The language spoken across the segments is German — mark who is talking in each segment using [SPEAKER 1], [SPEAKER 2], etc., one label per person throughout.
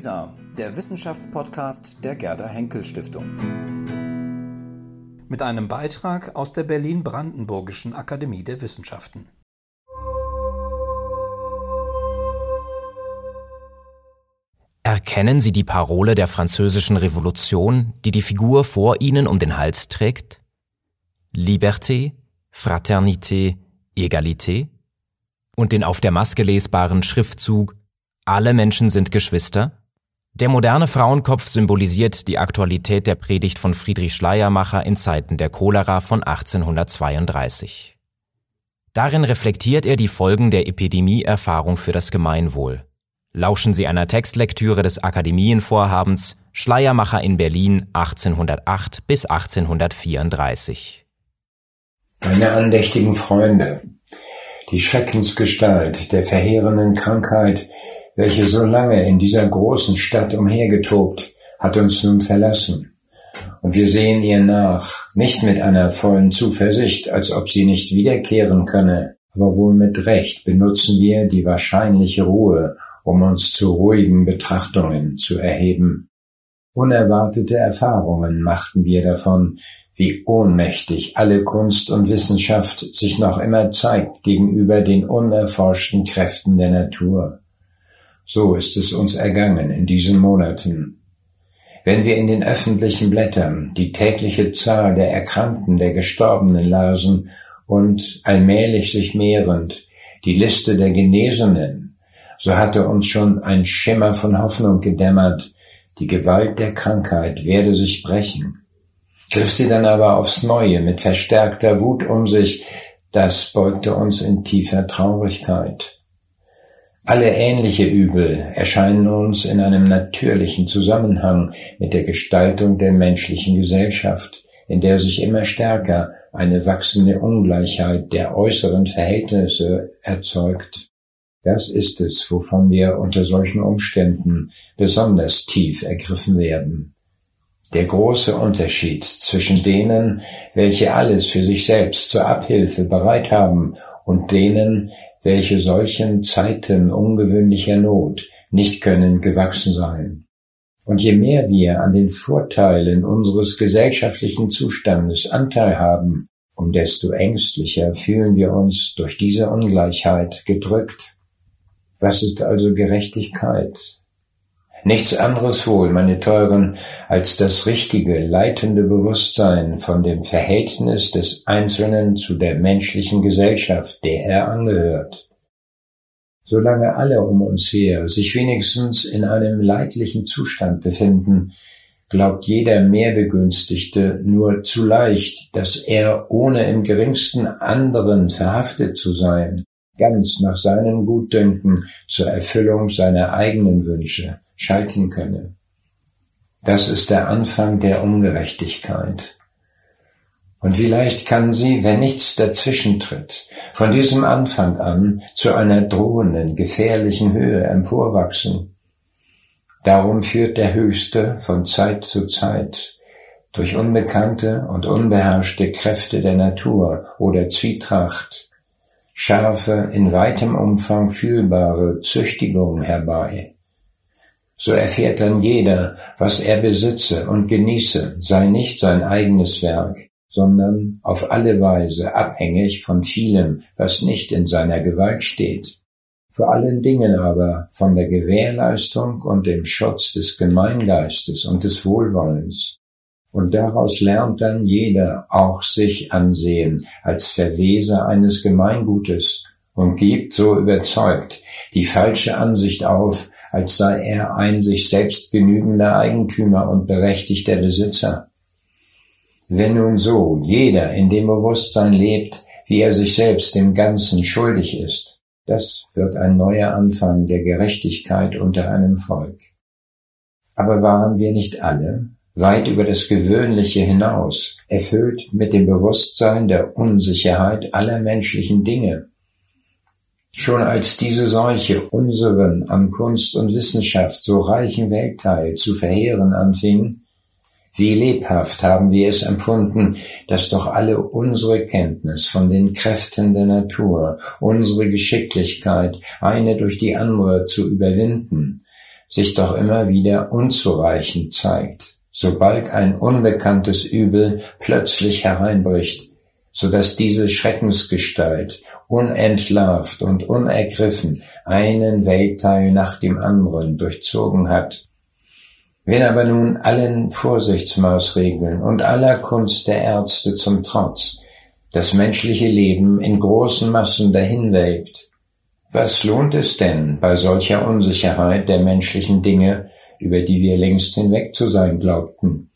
[SPEAKER 1] WISA, der Wissenschaftspodcast der Gerda Henkel Stiftung. Mit einem Beitrag aus der Berlin-Brandenburgischen Akademie der Wissenschaften.
[SPEAKER 2] Erkennen Sie die Parole der französischen Revolution, die die Figur vor Ihnen um den Hals trägt? Liberté, Fraternité, Egalité? Und den auf der Maske lesbaren Schriftzug Alle Menschen sind Geschwister? Der moderne Frauenkopf symbolisiert die Aktualität der Predigt von Friedrich Schleiermacher in Zeiten der Cholera von 1832. Darin reflektiert er die Folgen der Epidemieerfahrung für das Gemeinwohl. Lauschen Sie einer Textlektüre des Akademienvorhabens Schleiermacher in Berlin 1808 bis 1834.
[SPEAKER 3] Meine andächtigen Freunde, die Schreckensgestalt der verheerenden Krankheit, welche so lange in dieser großen Stadt umhergetobt, hat uns nun verlassen. Und wir sehen ihr nach, nicht mit einer vollen Zuversicht, als ob sie nicht wiederkehren könne, aber wohl mit Recht benutzen wir die wahrscheinliche Ruhe um uns zu ruhigen Betrachtungen zu erheben. Unerwartete Erfahrungen machten wir davon, wie ohnmächtig alle Kunst und Wissenschaft sich noch immer zeigt gegenüber den unerforschten Kräften der Natur. So ist es uns ergangen in diesen Monaten. Wenn wir in den öffentlichen Blättern die tägliche Zahl der Erkrankten, der Gestorbenen lasen und allmählich sich mehrend die Liste der Genesenen, so hatte uns schon ein Schimmer von Hoffnung gedämmert, die Gewalt der Krankheit werde sich brechen. Griff sie dann aber aufs Neue mit verstärkter Wut um sich, das beugte uns in tiefer Traurigkeit. Alle ähnliche Übel erscheinen uns in einem natürlichen Zusammenhang mit der Gestaltung der menschlichen Gesellschaft, in der sich immer stärker eine wachsende Ungleichheit der äußeren Verhältnisse erzeugt. Das ist es, wovon wir unter solchen Umständen besonders tief ergriffen werden. Der große Unterschied zwischen denen, welche alles für sich selbst zur Abhilfe bereit haben, und denen, welche solchen Zeiten ungewöhnlicher Not nicht können gewachsen sein. Und je mehr wir an den Vorteilen unseres gesellschaftlichen Zustandes Anteil haben, um desto ängstlicher fühlen wir uns durch diese Ungleichheit gedrückt was ist also Gerechtigkeit? Nichts anderes wohl, meine Teuren, als das richtige, leitende Bewusstsein von dem Verhältnis des Einzelnen zu der menschlichen Gesellschaft, der er angehört. Solange alle um uns her sich wenigstens in einem leidlichen Zustand befinden, glaubt jeder Mehrbegünstigte nur zu leicht, dass er ohne im geringsten anderen verhaftet zu sein, ganz nach seinem Gutdünken zur Erfüllung seiner eigenen Wünsche schalten könne. Das ist der Anfang der Ungerechtigkeit. Und vielleicht kann sie, wenn nichts dazwischentritt, von diesem Anfang an zu einer drohenden, gefährlichen Höhe emporwachsen. Darum führt der Höchste von Zeit zu Zeit durch unbekannte und unbeherrschte Kräfte der Natur oder Zwietracht scharfe, in weitem Umfang fühlbare Züchtigung herbei. So erfährt dann jeder, was er besitze und genieße, sei nicht sein eigenes Werk, sondern auf alle Weise abhängig von vielem, was nicht in seiner Gewalt steht. Vor allen Dingen aber von der Gewährleistung und dem Schutz des Gemeingeistes und des Wohlwollens, und daraus lernt dann jeder auch sich ansehen als Verweser eines Gemeingutes und gibt, so überzeugt, die falsche Ansicht auf, als sei er ein sich selbst genügender Eigentümer und berechtigter Besitzer. Wenn nun so jeder in dem Bewusstsein lebt, wie er sich selbst dem Ganzen schuldig ist, das wird ein neuer Anfang der Gerechtigkeit unter einem Volk. Aber waren wir nicht alle, weit über das Gewöhnliche hinaus, erfüllt mit dem Bewusstsein der Unsicherheit aller menschlichen Dinge. Schon als diese Seuche unseren an Kunst und Wissenschaft so reichen Weltteil zu verheeren anfing, wie lebhaft haben wir es empfunden, dass doch alle unsere Kenntnis von den Kräften der Natur, unsere Geschicklichkeit, eine durch die andere zu überwinden, sich doch immer wieder unzureichend zeigt, sobald ein unbekanntes Übel plötzlich hereinbricht, so dass diese Schreckensgestalt unentlarvt und unergriffen einen Weltteil nach dem anderen durchzogen hat. Wenn aber nun allen Vorsichtsmaßregeln und aller Kunst der Ärzte zum Trotz das menschliche Leben in großen Massen dahinwelkt, was lohnt es denn bei solcher Unsicherheit der menschlichen Dinge, über die wir längst hinweg zu sein glaubten?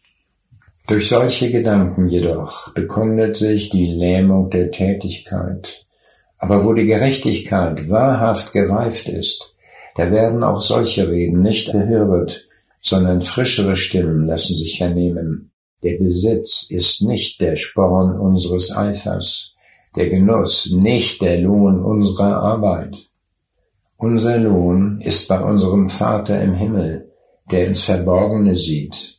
[SPEAKER 3] Durch solche Gedanken jedoch bekundet sich die Lähmung der Tätigkeit. Aber wo die Gerechtigkeit wahrhaft gereift ist, da werden auch solche Reden nicht erhört, sondern frischere Stimmen lassen sich vernehmen. Der Besitz ist nicht der Sporn unseres Eifers, der Genuss nicht der Lohn unserer Arbeit. Unser Lohn ist bei unserem Vater im Himmel, der ins Verborgene sieht.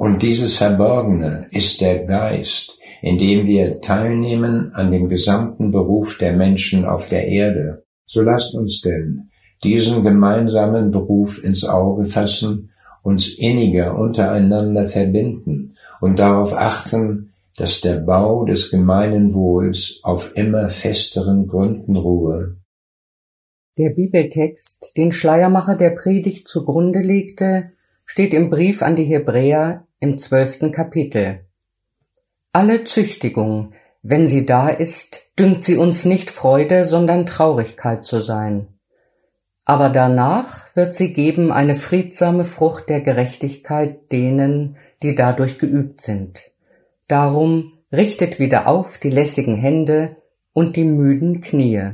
[SPEAKER 3] Und dieses Verborgene ist der Geist, in dem wir teilnehmen an dem gesamten Beruf der Menschen auf der Erde. So lasst uns denn diesen gemeinsamen Beruf ins Auge fassen, uns inniger untereinander verbinden und darauf achten, dass der Bau des gemeinen Wohls auf immer festeren Gründen ruhe.
[SPEAKER 4] Der Bibeltext, den Schleiermacher der Predigt zugrunde legte, steht im Brief an die Hebräer im zwölften Kapitel. Alle Züchtigung, wenn sie da ist, dünkt sie uns nicht Freude, sondern Traurigkeit zu sein. Aber danach wird sie geben eine friedsame Frucht der Gerechtigkeit denen, die dadurch geübt sind. Darum richtet wieder auf die lässigen Hände und die müden Knie.